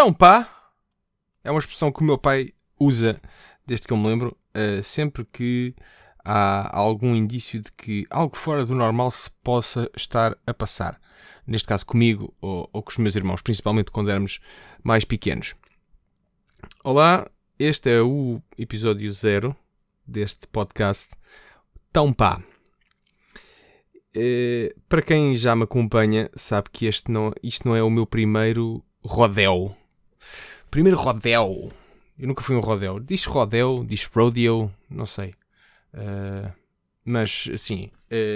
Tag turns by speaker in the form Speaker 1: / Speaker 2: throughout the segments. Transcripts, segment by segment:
Speaker 1: Então, pá, é uma expressão que o meu pai usa desde que eu me lembro, uh, sempre que há algum indício de que algo fora do normal se possa estar a passar. Neste caso comigo ou, ou com os meus irmãos, principalmente quando éramos mais pequenos. Olá, este é o episódio zero deste podcast Tão Pá. Uh, para quem já me acompanha, sabe que este não, isto não é o meu primeiro rodeo. Primeiro rodeo. Eu nunca fui um rodeo. Diz rodeo, diz rodeo, não sei. Uh, mas, sim,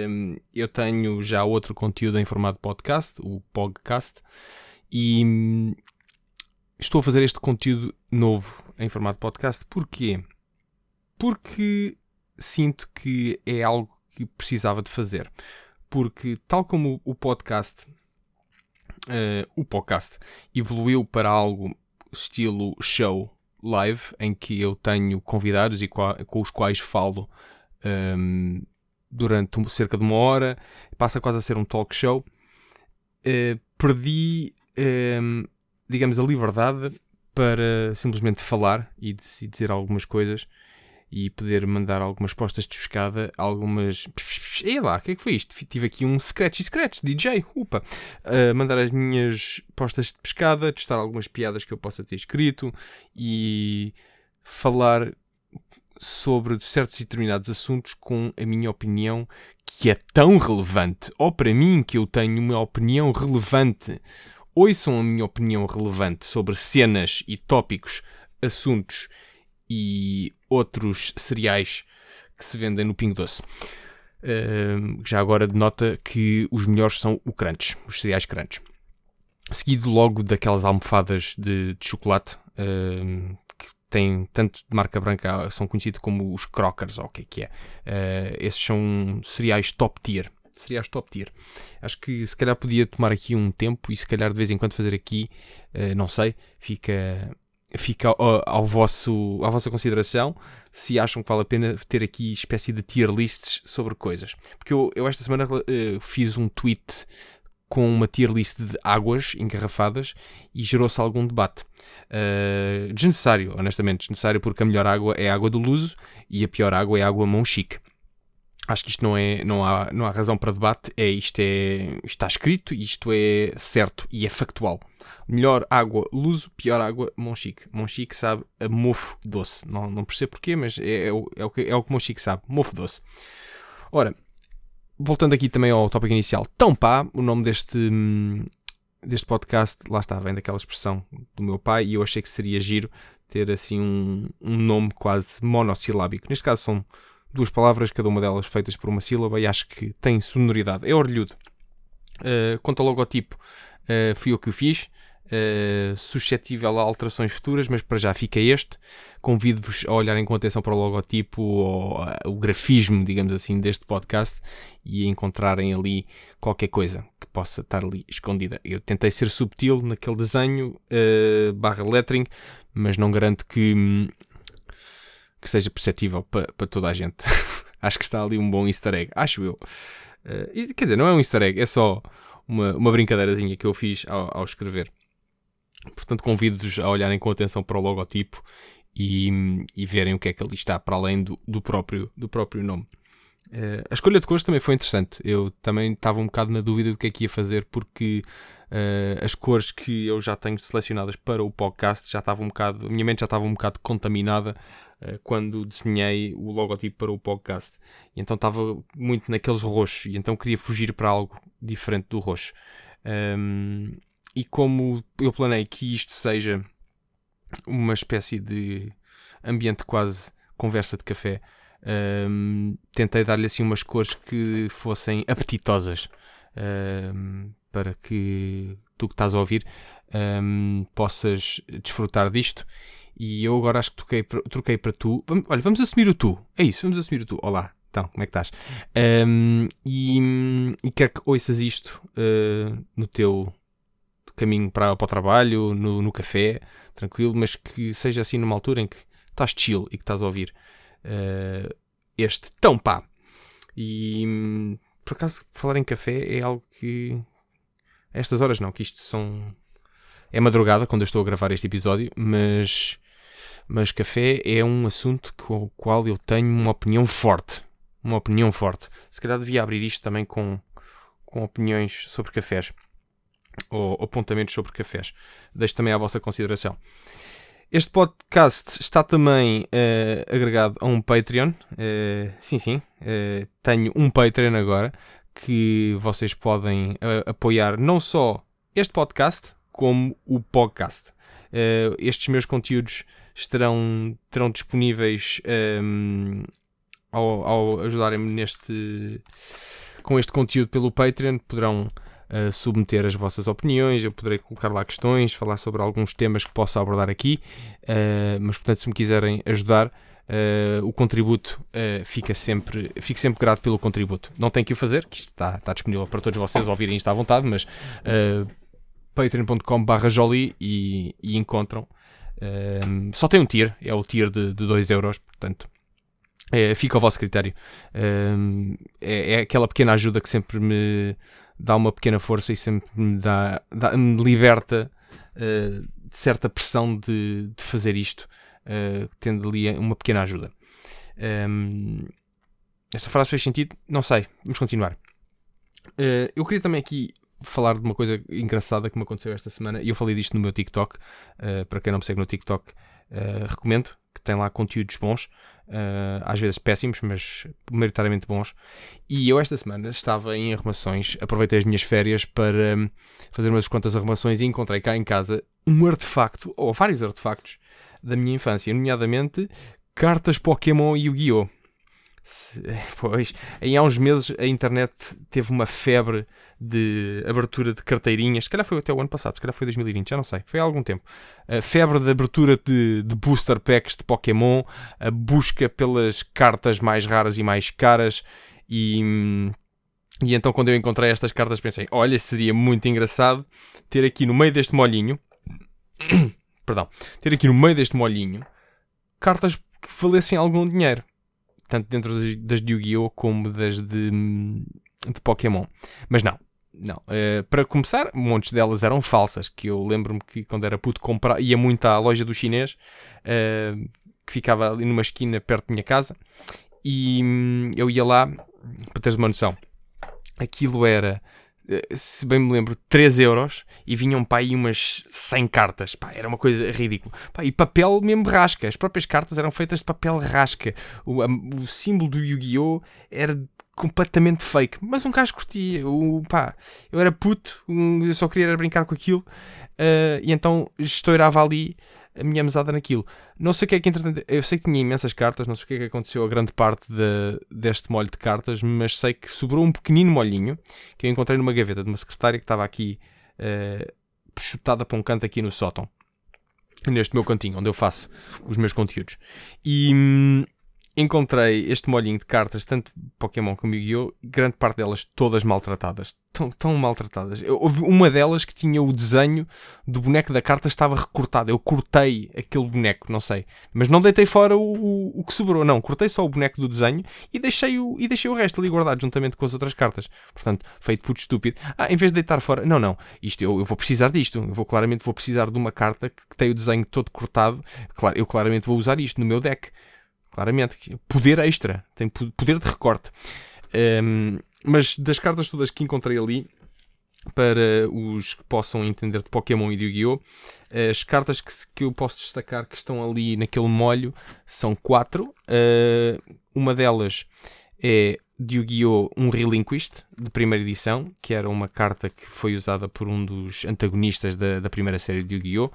Speaker 1: um, eu tenho já outro conteúdo em formato podcast, o podcast, e um, estou a fazer este conteúdo novo em formato podcast. Porquê? Porque sinto que é algo que precisava de fazer. Porque, tal como o podcast, uh, o podcast evoluiu para algo estilo show live, em que eu tenho convidados e com os quais falo um, durante cerca de uma hora, passa quase a ser um talk show. Uh, perdi, um, digamos, a liberdade para simplesmente falar e dizer algumas coisas e poder mandar algumas postas de pescada, algumas. Ei lá, o que é que foi isto? Tive aqui um scratch e scratch, DJ, upa! Uh, mandar as minhas postas de pescada, testar algumas piadas que eu possa ter escrito e falar sobre certos e determinados assuntos com a minha opinião que é tão relevante. Ou para mim, que eu tenho uma opinião relevante. Ouçam a minha opinião relevante sobre cenas e tópicos, assuntos e outros cereais que se vendem no Pingo Doce. Uh, já agora denota que os melhores são o crunch, os cereais crunch. Seguido logo daquelas almofadas de, de chocolate, uh, que têm tanto de marca branca, são conhecidos como os crockers, ou o que é que é. Uh, esses são cereais top tier. Cereais top tier. Acho que se calhar podia tomar aqui um tempo e se calhar de vez em quando fazer aqui, uh, não sei, fica fica ao, ao, vosso, à vossa consideração se acham que vale a pena ter aqui espécie de tier lists sobre coisas. Porque eu, eu esta semana uh, fiz um tweet com uma tier list de águas engarrafadas e gerou-se algum debate. Uh, desnecessário, honestamente, desnecessário porque a melhor água é a água do Luso e a pior água é a água Monchique. Acho que isto não, é, não, há, não há razão para debate, é, isto, é, está escrito, isto é certo e é factual. Melhor água Luso, pior água Monchique. Monchique sabe a mofo doce. Não, não percebo porquê, mas é, é, o, é, o que, é o que Monchique sabe, mofo doce. Ora, voltando aqui também ao tópico inicial, tão pá, o nome deste, deste podcast, lá está, vem daquela expressão do meu pai, e eu achei que seria giro ter assim um, um nome quase monossilábico. Neste caso são duas palavras, cada uma delas feitas por uma sílaba, e acho que tem sonoridade. É orlhudo. Uh, quanto ao logotipo, uh, fui eu que o fiz. Uh, suscetível a alterações futuras, mas para já fica este. Convido-vos a olharem com atenção para o logotipo ou o grafismo, digamos assim, deste podcast e a encontrarem ali qualquer coisa que possa estar ali escondida. Eu tentei ser subtil naquele desenho uh, barra lettering, mas não garanto que, hum, que seja perceptível para, toda a gente. acho que está ali um bom easter egg, acho eu. Uh, quer dizer, não é um easter egg, é só uma, uma brincadeirazinha que eu fiz ao, ao escrever. Portanto, convido-vos a olharem com atenção para o logotipo e, e verem o que é que ali está para além do, do, próprio, do próprio nome. Uh, a escolha de cores também foi interessante. Eu também estava um bocado na dúvida do que é que ia fazer, porque uh, as cores que eu já tenho selecionadas para o podcast já estavam um bocado, a minha mente já estava um bocado contaminada quando desenhei o logotipo para o podcast. E então estava muito naqueles roxos, e então queria fugir para algo diferente do roxo. Um, e como eu planei que isto seja uma espécie de ambiente quase conversa de café, um, tentei dar-lhe assim umas cores que fossem apetitosas um, para que tu que estás a ouvir possas desfrutar disto. E eu agora acho que troquei, troquei para tu. Olha, vamos assumir o tu. É isso, vamos assumir o tu. Olá, então, como é que estás? Um, e, e quero que ouças isto uh, no teu caminho para, para o trabalho, no, no café, tranquilo, mas que seja assim numa altura em que estás chill e que estás a ouvir uh, este tão pá. E por acaso, falar em café é algo que. A estas horas não, que isto são. É madrugada quando eu estou a gravar este episódio, mas, mas café é um assunto com o qual eu tenho uma opinião forte. Uma opinião forte. Se calhar devia abrir isto também com, com opiniões sobre cafés ou apontamentos sobre cafés. Deixo também à vossa consideração. Este podcast está também uh, agregado a um Patreon. Uh, sim, sim, uh, tenho um Patreon agora que vocês podem apoiar não só este podcast, como o podcast. Estes meus conteúdos estarão, estarão disponíveis um, ehm, ao, ao ajudarem-me neste com este conteúdo pelo Patreon. Poderão uh, submeter as vossas opiniões, eu poderei colocar lá questões, falar sobre alguns temas que possa abordar aqui, uh, mas portanto, se me quiserem ajudar. Uh, o contributo uh, fica sempre, fico sempre grato pelo contributo. Não tem que o fazer, que isto está, está disponível para todos vocês ouvirem isto à vontade, mas uh, patreon.com.br jolly e, e encontram. só tem um tier, é o tier de, de 2 euros, portanto é, fica ao vosso critério. é, é, aquela pequena ajuda que sempre me dá uma pequena força e sempre me, dá, dá me liberta uh, de certa pressão de, de fazer isto, uh, tendo ali uma pequena ajuda. Um, esta frase fez sentido? Não sei. Vamos continuar. Uh, eu queria também aqui falar de uma coisa engraçada que me aconteceu esta semana e eu falei disto no meu TikTok. Uh, para quem não me segue no TikTok, uh, recomendo que tem lá conteúdos bons, uh, às vezes péssimos, mas maioritariamente bons. E eu esta semana estava em arrumações, aproveitei as minhas férias para um, fazer umas quantas arrumações e encontrei cá em casa um artefacto, ou vários artefactos, da minha infância, nomeadamente cartas Pokémon e Yu-Gi-Oh! Pois, em há uns meses a internet teve uma febre de abertura de carteirinhas. Se calhar foi até o ano passado, se calhar foi 2020, já não sei. Foi há algum tempo. A febre de abertura de, de booster packs de Pokémon, a busca pelas cartas mais raras e mais caras. E, e então, quando eu encontrei estas cartas, pensei: olha, seria muito engraçado ter aqui no meio deste molhinho. perdão, ter aqui no meio deste molhinho cartas que valessem algum dinheiro tanto dentro das, de Yu-Gi-Oh! como das de, de Pokémon. Mas não, não. Uh, para começar, montes delas eram falsas, que eu lembro-me que quando era puto comprar, ia muito à loja do chinês, uh, que ficava ali numa esquina perto da minha casa, e hum, eu ia lá, para teres uma noção, aquilo era eh, se bem me lembro, 3 euros e vinham para aí umas 100 cartas. Pá, era uma coisa ridícula. Pá, e papel mesmo rasca. As próprias cartas eram feitas de papel rasca. O, o símbolo do Yu-Gi-Oh! era completamente fake. Mas um gajo curtia. O, pá, eu era puto, eu só queria brincar com aquilo. Uh, e então estourava ali a minha mesada naquilo. Não sei o que é que, entretanto, eu sei que tinha imensas cartas, não sei o que é que aconteceu a grande parte de, deste molho de cartas, mas sei que sobrou um pequenino molhinho que eu encontrei numa gaveta de uma secretária que estava aqui uh, chutada para um canto aqui no sótão. Neste meu cantinho, onde eu faço os meus conteúdos. E, hum, encontrei este molhinho de cartas, tanto Pokémon como Yu-Gi-Oh! grande parte delas todas maltratadas. Tão, tão maltratadas. Eu, houve uma delas que tinha o desenho do boneco da carta estava recortado. Eu cortei aquele boneco, não sei. Mas não deitei fora o, o, o que sobrou, não. Cortei só o boneco do desenho e deixei o, e deixei o resto ali guardado juntamente com as outras cartas. Portanto, feito puto estúpido. Ah, em vez de deitar fora, não, não. Isto eu, eu vou precisar disto. Eu vou claramente vou precisar de uma carta que, que tem o desenho todo cortado. Claro, eu claramente vou usar isto no meu deck claramente. Poder extra, tem poder de recorte. Um, mas das cartas todas que encontrei ali, para os que possam entender de Pokémon e de Yu-Gi-Oh! As cartas que, que, eu posso destacar que estão ali naquele molho são quatro. Uh, uma delas é de Yu-Gi-Oh! um Relinquished, de primeira edição, que era uma carta que foi usada por um dos antagonistas da, da primeira série de Yu-Gi-Oh!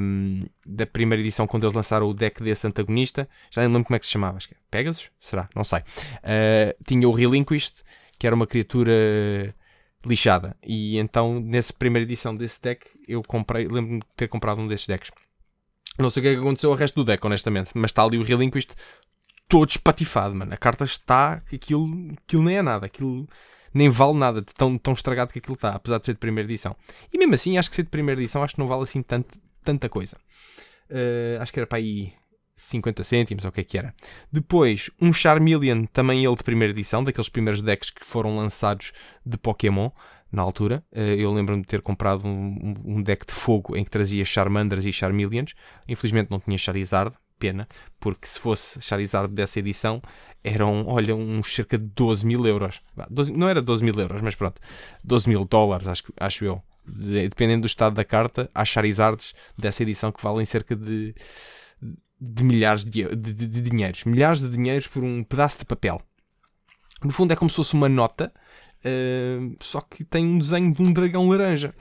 Speaker 1: Um, da primeira edição, quando eles lançaram o deck desse antagonista, já nem lembro como é que se chamava, acho que é Pegasus? Será? Não sei. Uh, tinha o Relinquished, que era uma criatura lixada, e então, nessa primeira edição desse deck, eu comprei, lembro-me de ter comprado um desses decks. Não sei o que é que aconteceu ao resto do deck, honestamente, mas está ali o Relinquished todo espatifado, mano. A carta está, aquilo, aquilo nem é nada, aquilo nem vale nada de tão, tão estragado que aquilo está, apesar de ser de primeira edição. E mesmo assim, acho que ser de primeira edição, acho que não vale assim tanto, tanta coisa. Uh, acho que era para aí 50 cêntimos, ou o que é que era. Depois, um Charmeleon, também ele de primeira edição, daqueles primeiros decks que foram lançados de Pokémon, na altura. Eh, eu lembro-me de ter comprado um, um, deck de fogo em que trazia Charmanders e Charmeleons. Infelizmente não tinha Charizard, pena, porque se fosse Charizard dessa edição eram, olha, uns cerca de 12 mil euros. 12, não era 12 mil euros, mas pronto, 12 mil dólares, acho, acho eu. Dependendo do estado da carta, há Charizards dessa edição que valem cerca de, de milhares de, de, de, de dinheiros. Milhares de dinheiros por um pedaço de papel. No fundo é como se fosse uma nota Uh, só que tem um desenho de um dragão laranja.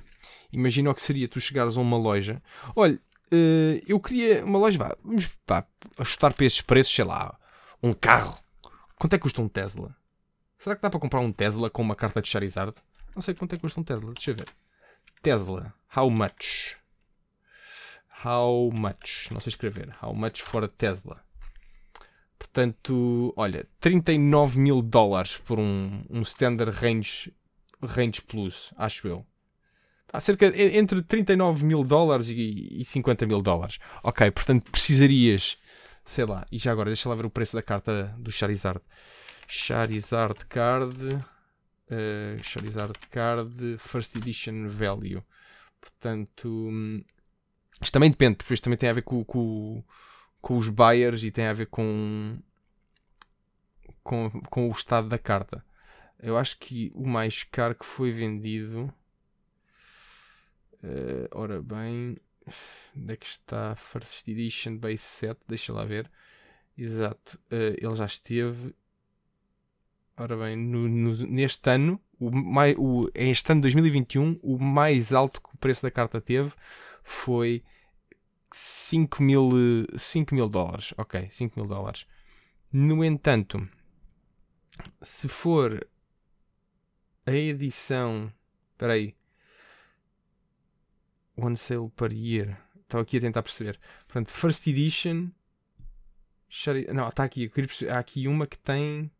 Speaker 1: Imagina o que seria tu chegares a uma loja. Olha, uh, eu queria uma loja. Vá, vamos pá, ajustar para esses preços, sei lá, um carro. Quanto é que custa um Tesla? Será que dá para comprar um Tesla com uma carta de Charizard? Não sei quanto é que custa um Tesla. Deixa eu ver. Tesla. How much? How much? Não sei escrever. How much for a Tesla? Portanto, olha, 39 mil dólares por um, um Standard Range, Range Plus, acho eu. Há cerca entre 39 mil dólares e, e 50 mil dólares. Ok, portanto precisarias, sei lá, e já agora deixa lá ver o preço da carta do Charizard. Charizard Card, uh, Charizard Card, First Edition Value. Portanto, hum, isto também depende, porque isto também tem a ver com, com com os buyers e tem a ver com, com, com o estado da carta. Eu acho que o mais caro que foi vendido. Uh, ora bem. Onde é que está? First Edition Base Set. Deixa lá ver. Exato. Uh, ele já esteve. Ora bem, no, no, neste ano, o, mais, o, este ano de 2021, o mais alto que o preço da carta teve foi 5 mil, 5 mil dólares. Ok, 5 mil dólares. No entanto, se for a edição. Espera aí. One sale per year. Estou aqui a tentar perceber. Portanto, First Edition. Não, está aqui. Há aqui uma que tem.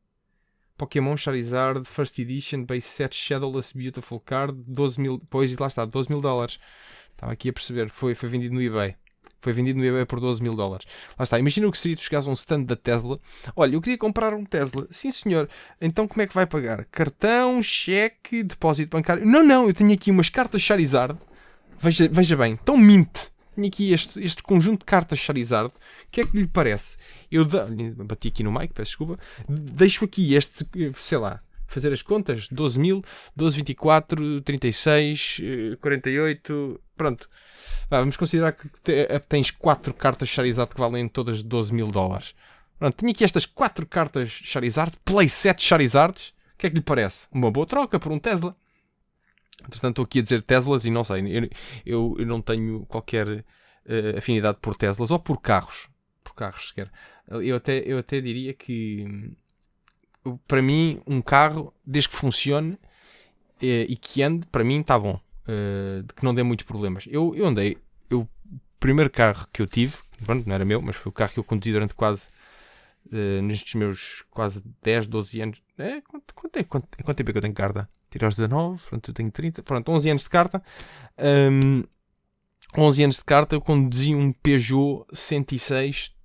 Speaker 1: Pokémon Charizard First Edition Base Set Shadowless Beautiful Card 12 mil. Pois, e lá está, 12 mil dólares. Estava aqui a perceber. Foi, foi vendido no eBay. Foi vendido no eBay por 12 mil dólares. Lá está. Imagina o que seria tu chegares a um stand da Tesla. Olha, eu queria comprar um Tesla. Sim, senhor. Então como é que vai pagar? Cartão, cheque, depósito bancário? Não, não. Eu tenho aqui umas cartas Charizard. Veja, veja bem. Tão mint. Tenho aqui este, este conjunto de cartas Charizard. O que é que lhe parece? Eu da... bati aqui no mic, peço desculpa. Deixo aqui este, sei lá, fazer as contas. 12 mil, 12, 24, 36, 48. Pronto. Ah, vamos considerar que eh, tens 4 cartas Charizard que valem todas 12 mil dólares. Pronto, tenho aqui estas 4 cartas Charizard, Play 7 Charizards. O que é que lhe parece? Uma boa troca por um Tesla. Entretanto, estou aqui a dizer Teslas e não sei, eu, eu, eu não tenho qualquer uh, afinidade por Teslas ou por carros. Por carros sequer. Eu até, eu até diria que para mim, um carro, desde que funcione uh, e que ande, para mim está bom uh, de que não dê muitos problemas. Eu, eu andei, eu, o primeiro carro que eu tive, pronto, não era meu, mas foi o carro que eu conduzi durante quase, uh, nestes meus quase 10, 12 anos. É, quanto, quanto, é, quanto, quanto tempo é que eu tenho carta? Tirei aos 19, pronto, eu tenho 30, pronto, 11 anos de carta. Um, 11 anos de carta, eu conduzi um Peugeot 106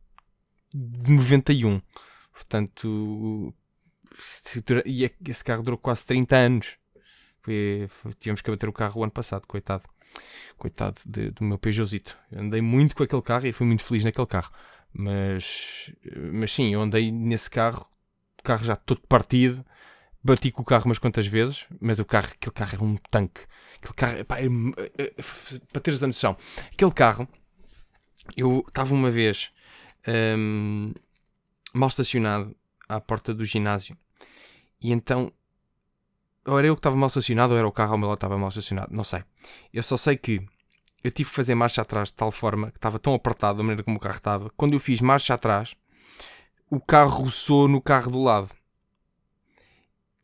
Speaker 1: de 91. Portanto, e é esse carro durou quase 30 anos. Foi, foi, tivemos que abater o carro o ano passado, coitado. Coitado de, do meu Peugeotzito. andei muito com aquele carro e fui muito feliz naquele carro. Mas, mas sim, eu andei nesse carro, carro já todo partido. Bati com o carro umas quantas vezes, mas o carro, aquele carro era um tanque. Aquele carro, pá, é, é, é, para teres a noção, aquele carro, eu estava uma vez um, mal estacionado à porta do ginásio e então ou era eu que estava mal estacionado ou era o carro ao meu lado que estava mal estacionado, não sei. Eu só sei que eu tive que fazer marcha atrás de tal forma que estava tão apertado da maneira como o carro estava. Quando eu fiz marcha atrás, o carro roçou no carro do lado.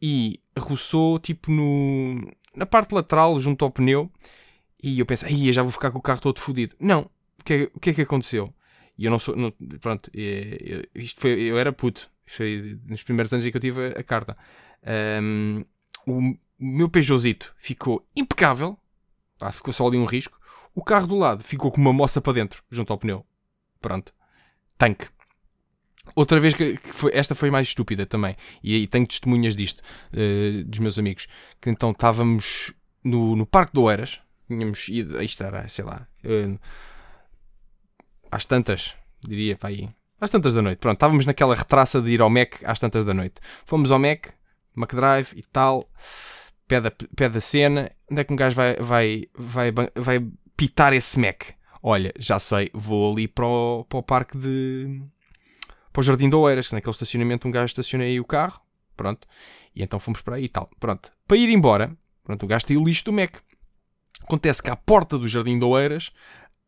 Speaker 1: E roçou tipo no, na parte lateral, junto ao pneu. E eu pensei, já vou ficar com o carro todo fodido. Não. O que, é, o que é que aconteceu? E eu não sou. Não, pronto, é, isto foi, eu era puto. Isto foi nos primeiros anos em que eu tive a, a carta. Um, o meu Peugeotzito ficou impecável, ficou só ali um risco. O carro do lado ficou com uma moça para dentro, junto ao pneu. Pronto. Tanque. Outra vez que, foi, esta foi mais estúpida também, e aí tenho testemunhas disto, uh, dos meus amigos, que então estávamos no, no Parque do Oeiras, tínhamos ido, isto era, sei lá, uh, às tantas, diria para aí, às tantas da noite, pronto, estávamos naquela retraça de ir ao Mac às tantas da noite. Fomos ao Mac, McDrive e tal, pé da, pé da cena, onde é que um gajo vai, vai, vai, vai pitar esse Mac? Olha, já sei, vou ali para o, para o parque de para o Jardim de Oeiras, que naquele estacionamento um gajo estacionei aí o carro, pronto, e então fomos para aí e tal, pronto. Para ir embora, pronto, o gajo tem o lixo do Mac. Acontece que à porta do Jardim de Oeiras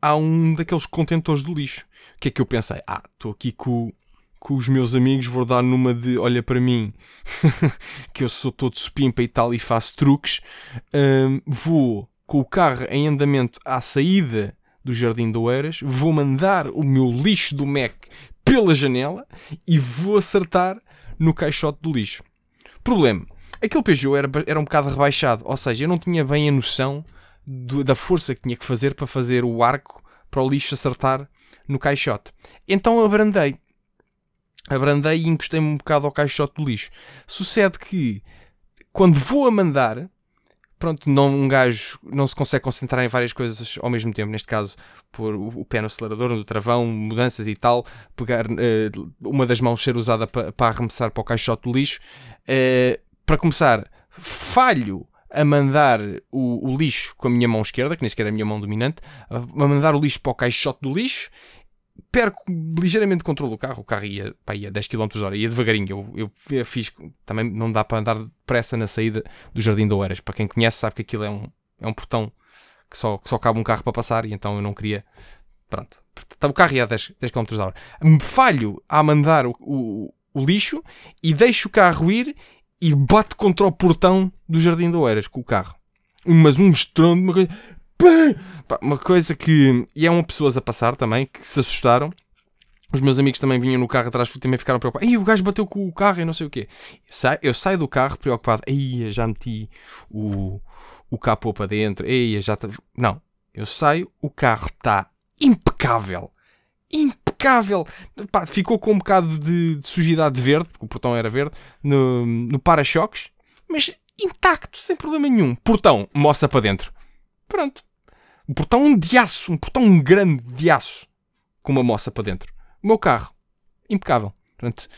Speaker 1: há um daqueles contentores de lixo. O que é que eu pensei? Ah, estou aqui com, com os meus amigos, vou dar numa de olha para mim, que eu sou todo supimpa e tal e faço truques. Um, vou com o carro em andamento à saída do Jardim de Oeiras, vou mandar o meu lixo do Mac pela janela e vou acertar no caixote do lixo. Problema: aquele Peugeot era, era um bocado rebaixado, ou seja, eu não tinha bem a noção do, da força que tinha que fazer para fazer o arco para o lixo acertar no caixote. Então abrandei. Abrandei e encostei-me um bocado ao caixote do lixo. Sucede que quando vou a mandar, pronto, não, um gajo não se consegue concentrar em várias coisas ao mesmo tempo. Neste caso, pôr o, pé no acelerador, no travão, mudanças e tal, pegar uh, uma das mãos ser usada para, para arremessar para o caixote do lixo. Uh, para começar, falho a mandar o, o, lixo com a minha mão esquerda, que nem sequer é a minha mão dominante, a mandar o lixo para o caixote do lixo perco ligeiramente controle do carro. O carro ia, pá, ia 10 km h ia devagarinho. Eu, eu, fiz. Também não dá para andar depressa na saída do Jardim de Oeiras. Para quem conhece, sabe que aquilo é um, é um portão que só, que só cabe um carro para passar e então eu não queria. Pronto. O carro ia a 10, 10 km h Me falho a mandar o, o, o lixo e deixo o carro ir e bate contra o portão do Jardim de Oeiras com o carro. Mas um estrondo, uma coisa uma coisa que. E é uma pessoas a passar também que se assustaram. Os meus amigos também vinham no carro atrás porque também ficaram preocupados. Ei, o gajo bateu com o carro e não sei o quê. Eu saio do carro preocupado. Ei, já meti o, o capô para dentro. Ei, já. Não. Eu saio, o carro está impecável. Impecável. Pá, ficou com um bocado de, de, sujidade verde, porque o portão era verde, no, no para-choques. Mas intacto, sem problema nenhum. Portão, moça para dentro. Pronto. Um portão de aço, um portão grande de aço, com uma moça para dentro. O meu carro, impecável. Portanto,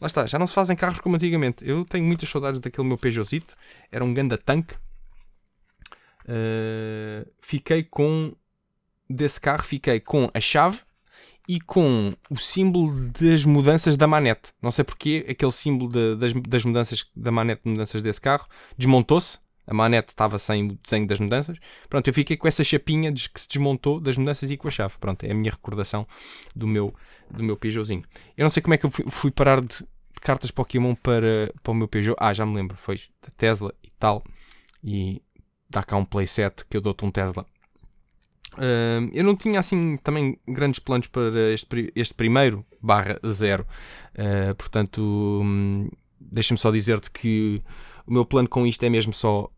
Speaker 1: lá está, já não se fazem carros como antigamente. Eu tenho muitas saudades daquele meu Peugeotzito, era um ganda tanque. Uh, fiquei com desse carro, fiquei com a chave e com o símbolo das mudanças da manete. Não sei porquê, aquele símbolo de, das, das mudanças da manete mudanças desse carro desmontou-se a manete estava sem o desenho das mudanças. Pronto, eu fiquei com essa chapinha que se desmontou das mudanças e com a chave. Pronto, é a minha recordação do meu, do meu Peugeotzinho. Eu não sei como é que eu fui, fui parar de, de, cartas Pokémon para, para o meu Peugeot. Ah, já me lembro, foi da Tesla e tal. E dá cá um playset que eu dou-te um Tesla. Uh, eu não tinha assim também grandes planos para este, este primeiro barra zero. Uh, portanto, hum, deixa-me só dizer-te que o meu plano com isto é mesmo só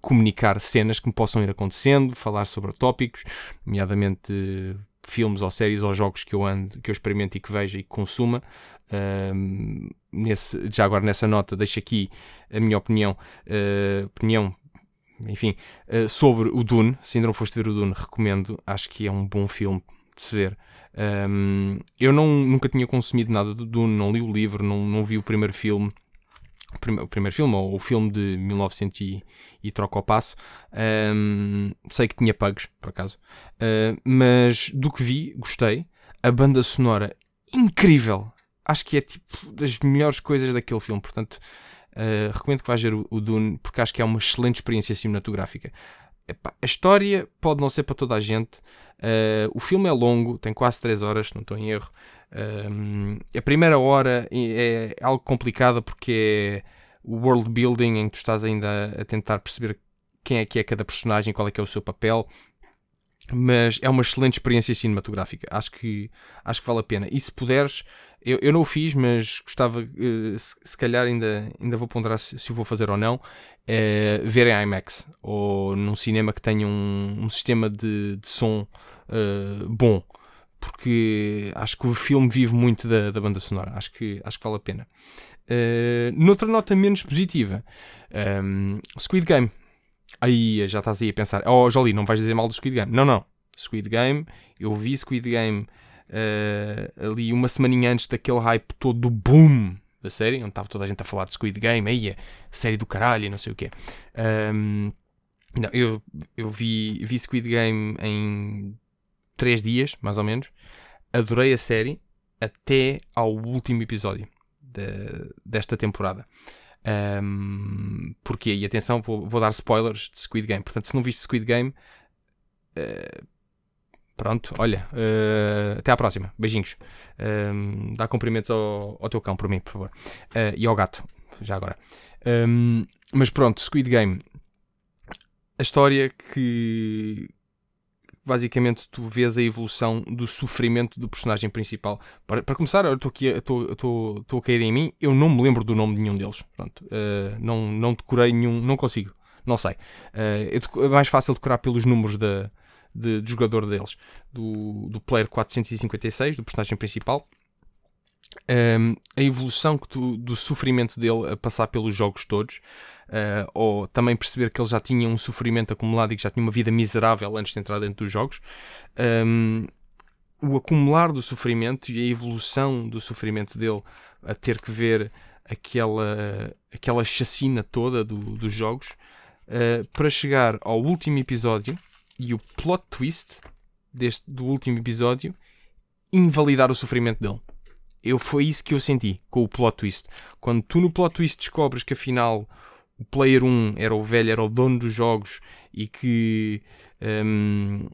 Speaker 1: comunicar cenas que me possam ir acontecendo, falar sobre tópicos, nomeadamente filmes ou séries ou jogos que eu ando, que eu experimento e que vejo e que consuma. Um, nesse, já agora nessa nota deixo aqui a minha opinião, uh, opinião enfim, uh, sobre o Dune. Se ainda não foste ver o Dune, recomendo. Acho que é um bom filme de se ver. Um, eu não, nunca tinha consumido nada do Dune, não li o livro, não, não vi o primeiro filme o, prim o primeiro filme, ou o filme de 1900 e, e troca o passo. Um, sei que tinha pagos, por acaso. Uh, mas do que vi, gostei. A banda sonora, incrível. Acho que é tipo das melhores coisas daquele filme. Portanto, uh, recomendo que vais ver o, o, Dune, porque acho que é uma excelente experiência cinematográfica. Epá, a história pode não ser para toda a gente. Uh, o filme é longo, tem quase 3 horas, se não estou em erro. Um, a primeira hora é algo complicada porque é o world building em que tu estás ainda a tentar perceber quem é que é cada personagem, qual é que é o seu papel. Mas é uma excelente experiência cinematográfica. Acho que, acho que vale a pena. E se puderes, eu, eu não o fiz, mas gostava, uh, se, se, calhar ainda, ainda vou ponderar se, se o vou fazer ou não, uh, ver em IMAX ou num cinema que tenha um, um sistema de, de som uh, bom porque acho que o filme vive muito da, da banda sonora. Acho que, acho que vale a pena. Noutra nota menos positiva, um, Squid Game. Aí já estás aí a pensar, oh Jolie, não vais dizer mal do Squid Game. Não, não. Squid Game, eu vi Squid Game uh, ali uma semaninha antes daquele hype todo do boom da série, onde estava toda a gente a falar de Squid Game, aí a série do caralho e não sei o quê. Um, não, eu, eu vi, vi Squid Game em 3 dias, mais ou menos. Adorei a série até ao último episódio de, desta temporada. Um, porque, e atenção, vou, vou, dar spoilers de Squid Game. Portanto, se não viste Squid Game, uh, pronto, olha, uh, até à próxima. Beijinhos. Um, dá cumprimentos ao, ao, teu cão por mim, por favor. Uh, e ao gato, já agora. Um, mas pronto, Squid Game. A história que, basicamente tu vês a evolução do sofrimento do personagem principal. Para, para começar, eu estou aqui estou a cair em mim, eu não me lembro do nome de nenhum deles. Pronto, uh, não, não decorei nenhum, não consigo, não sei. É mais fácil decorar pelos números da, de, de, jogador deles, do, do player 456, do personagem principal. Um, a evolução que tu, do sofrimento dele a passar pelos jogos todos uh, ou também perceber que ele já tinha um sofrimento acumulado e que já tinha uma vida miserável antes de entrar dentro dos jogos. Um, o acumular do sofrimento e a evolução do sofrimento dele a ter que ver aquela, aquela chacina toda do, dos jogos uh, para chegar ao último episódio e o plot twist deste, do último episódio invalidar o sofrimento dele. Eu, foi isso que eu senti com o plot twist. Quando tu no plot twist descobres que afinal o Player 1 era o velho, era o dono dos jogos e que um,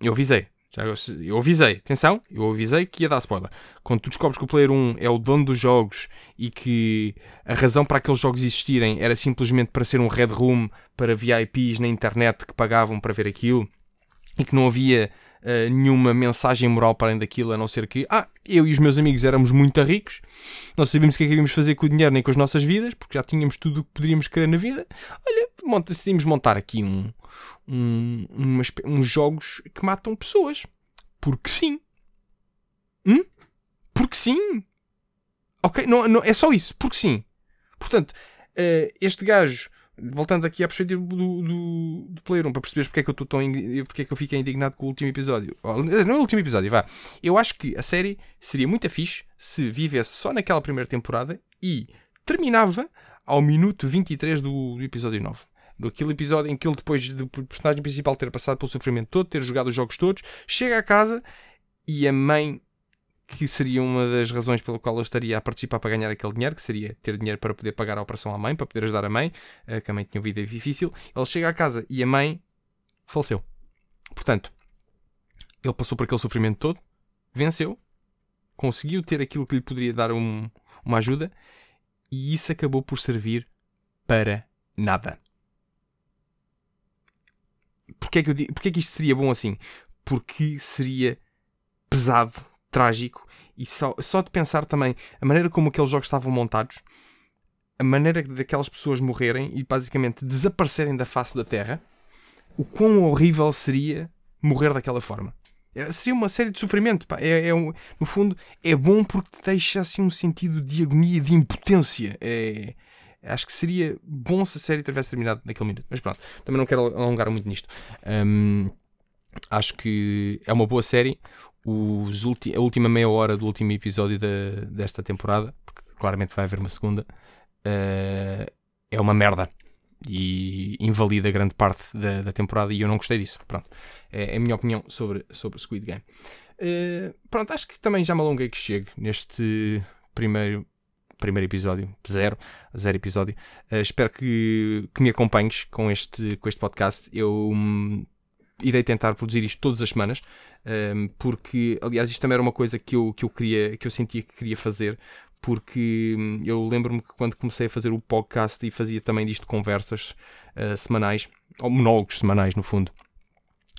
Speaker 1: eu avisei. Eu avisei, atenção, eu avisei que ia dar spoiler. Quando tu descobres que o Player 1 é o dono dos jogos e que a razão para aqueles jogos existirem era simplesmente para ser um Red Room para VIPs na internet que pagavam para ver aquilo e que não havia uh, nenhuma mensagem moral para além daquilo, a não ser que, ah, eu e os meus amigos éramos muito ricos, não sabíamos o que é que íamos fazer com o dinheiro nem com as nossas vidas, porque já tínhamos tudo o que poderíamos querer na vida. Olha, decidimos montar aqui um, um, umas, uns jogos que matam pessoas. Porque sim. Hum? Porque sim. Ok, não, não, é só isso. Porque sim. Portanto, uh, este gajo voltando aqui à perspectiva do, do, do Player 1, para perceberes porque é que eu estou tão porque é que eu fiquei indignado com o último episódio. Não é o último episódio, vá. Eu acho que a série seria muito fixe se vivesse só naquela primeira temporada e terminava ao minuto 23 do, do episódio 9. Aquele episódio em que ele, depois do personagem principal ter passado pelo sofrimento todo, ter jogado os jogos todos, chega a casa e a mãe que seria uma das razões pela qual eu estaria a participar para ganhar aquele dinheiro, que seria ter dinheiro para poder pagar a operação à mãe, para poder ajudar a mãe, eh, que a mãe tinha uma vida difícil. Ele chega à casa e a mãe faleceu. Portanto, ele passou por aquele sofrimento todo, venceu, conseguiu ter aquilo que lhe poderia dar um, uma ajuda e isso acabou por servir para nada. Porquê é que, eu porquê é que isto seria bom assim? Porque seria pesado trágico e só, só de pensar também a maneira como aqueles jogos estavam montados, a maneira daquelas pessoas morrerem e basicamente desaparecerem da face da Terra, o quão horrível seria morrer daquela forma. Seria uma série de sofrimento. É, é um, no fundo, é bom porque deixa assim um sentido de agonia, de impotência. É, acho que seria bom se a série tivesse terminado naquele minuto. Mas pronto, também não quero alongar muito nisto. Um, acho que é uma boa série os a última meia hora do último episódio de, desta temporada, porque claramente vai haver uma segunda, uh, é uma merda e invalida grande parte da, da, temporada e eu não gostei disso. Pronto, é, é a minha opinião sobre, sobre Squid Game. Uh, pronto, acho que também já me alonguei que chegue neste primeiro primeiro episódio, zero, zero episódio. Uh, espero que, que me acompanhes com este, com este podcast. Eu hum, irei tentar produzir isto todas as semanas, um, ehm, porque, aliás, isto também era uma coisa que eu, que eu queria, que eu sentia que queria fazer, porque hum, eu lembro-me que quando comecei a fazer o podcast e fazia também disto conversas uh, semanais, ou monólogos semanais, no fundo,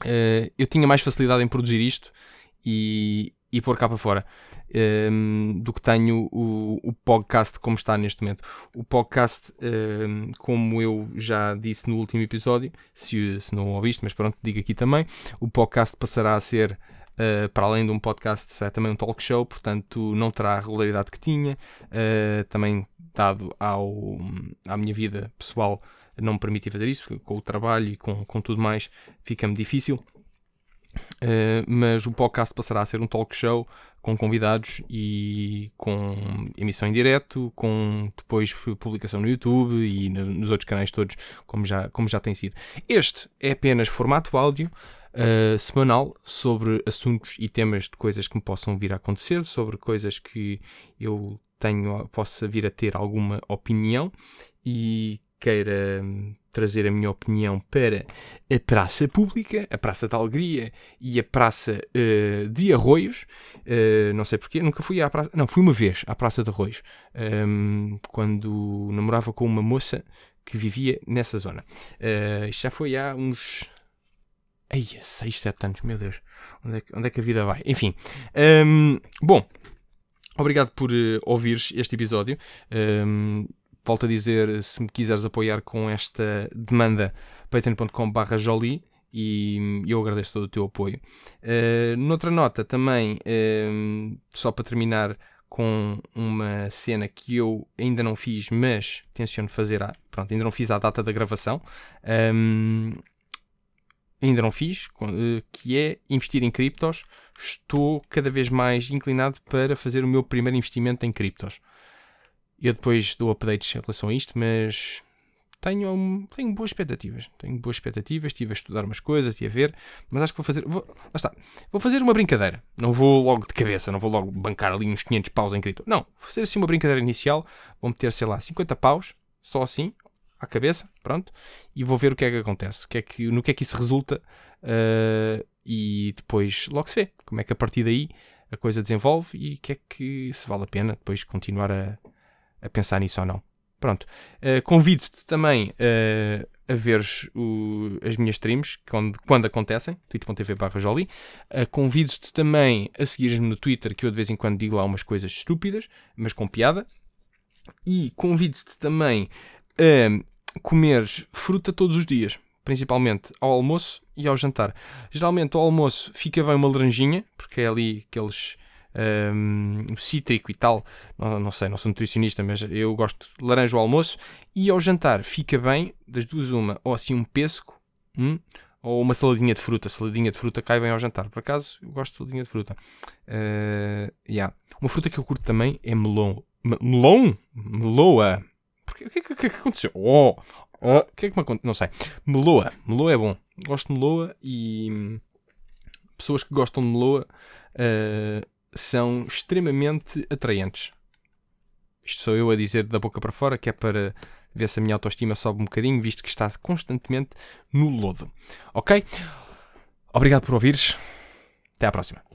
Speaker 1: uh, eu tinha mais facilidade em produzir isto e, e pôr cá para fora um, ehm, do que tenho o, o, podcast como está neste momento. O podcast, um, ehm, como eu já disse no último episódio, se, se não ouviste, mas pronto, digo aqui também, o podcast passará a ser Uh, para além de um podcast, é também um talk show, portanto não terá a regularidade que tinha. Uh, também dado ao, à minha vida pessoal não me permitia fazer isso, com o trabalho e com, com tudo mais, fica-me difícil. Uh, mas o podcast passará a ser um talk show com convidados e com emissão em direto, com depois publicação no YouTube e nos outros canais todos, como já, como já tem sido. Este é apenas formato áudio. Uh, semanal sobre assuntos e temas de coisas que me possam vir a acontecer, sobre coisas que eu tenho, possa vir a ter alguma opinião e queira hum, trazer a minha opinião para a praça pública, a Praça da Alegria e a Praça uh, de Arroios. Uh, não sei porquê, nunca fui à praça. Não, fui uma vez à Praça de Arroios, um, quando namorava com uma moça que vivia nessa zona. Uh, isto já foi há uns. Ai, 6, 7 anos, meu Deus, onde é, que, onde é que a vida vai? Enfim, um, bom, obrigado por uh, ouvires este episódio. Um, volto a dizer, se me quiseres apoiar com esta demanda, patreon.com.br Jolie e eu agradeço todo o teu apoio. Uh, noutra nota também, uh, só para terminar com uma cena que eu ainda não fiz, mas tenciono fazer, a, pronto, ainda não fiz a data da gravação, um, ainda não fiz, uh, que é investir em criptos. Estou cada vez mais inclinado para fazer o meu primeiro investimento em criptos. Eu depois dou updates em relação a isto, mas tenho, tenho boas expectativas. Tenho boas expectativas, estive a estudar umas coisas, estive a ver, mas acho que vou fazer. Vou, lá está. Vou fazer uma brincadeira. Não vou logo de cabeça, não vou logo bancar ali uns 500 paus em cripto. Não, vou fazer assim uma brincadeira inicial. Vou meter, sei lá, 50 paus, só assim, à cabeça, pronto, e vou ver o que é que acontece, o que é que, no que é que isso resulta, uh, e depois logo se vê como é que a partir daí a coisa desenvolve e o que é que se vale a pena depois continuar a a pensar nisso ou não. Pronto. Uh, Convido-te também uh, a veres o, as minhas streams quando, quando acontecem, twitch.tv Jolie. Uh, Convido-te também a seguires-me no Twitter, que eu de vez em quando digo lá umas coisas estúpidas, mas com piada. E convido-te também a comeres fruta todos os dias, principalmente ao almoço e ao jantar. Geralmente ao almoço fica bem uma laranjinha, porque é ali aqueles um, cítrico e tal. Não, não, sei, não sou nutricionista, mas eu gosto de laranja ao almoço. E ao jantar fica bem, das duas, uma, ou assim um pesco, hum, ou uma saladinha de fruta. Saladinha de fruta cai bem ao jantar. Por acaso, eu gosto de saladinha de fruta. Uh, yeah. Uma fruta que eu curto também é melão. melão? Meloa. O que, que, que, que aconteceu? Oh, oh, o que é que me aconteceu? Não sei. Meloa. Meloa é bom. Gosto de meloa e hum, pessoas que gostam de meloa uh, são extremamente atraentes. Isto sou eu a dizer da boca para fora, que é para ver se a minha autoestima sobe um bocadinho, visto que está constantemente no lodo. Ok? Obrigado por ouvires. Até à próxima.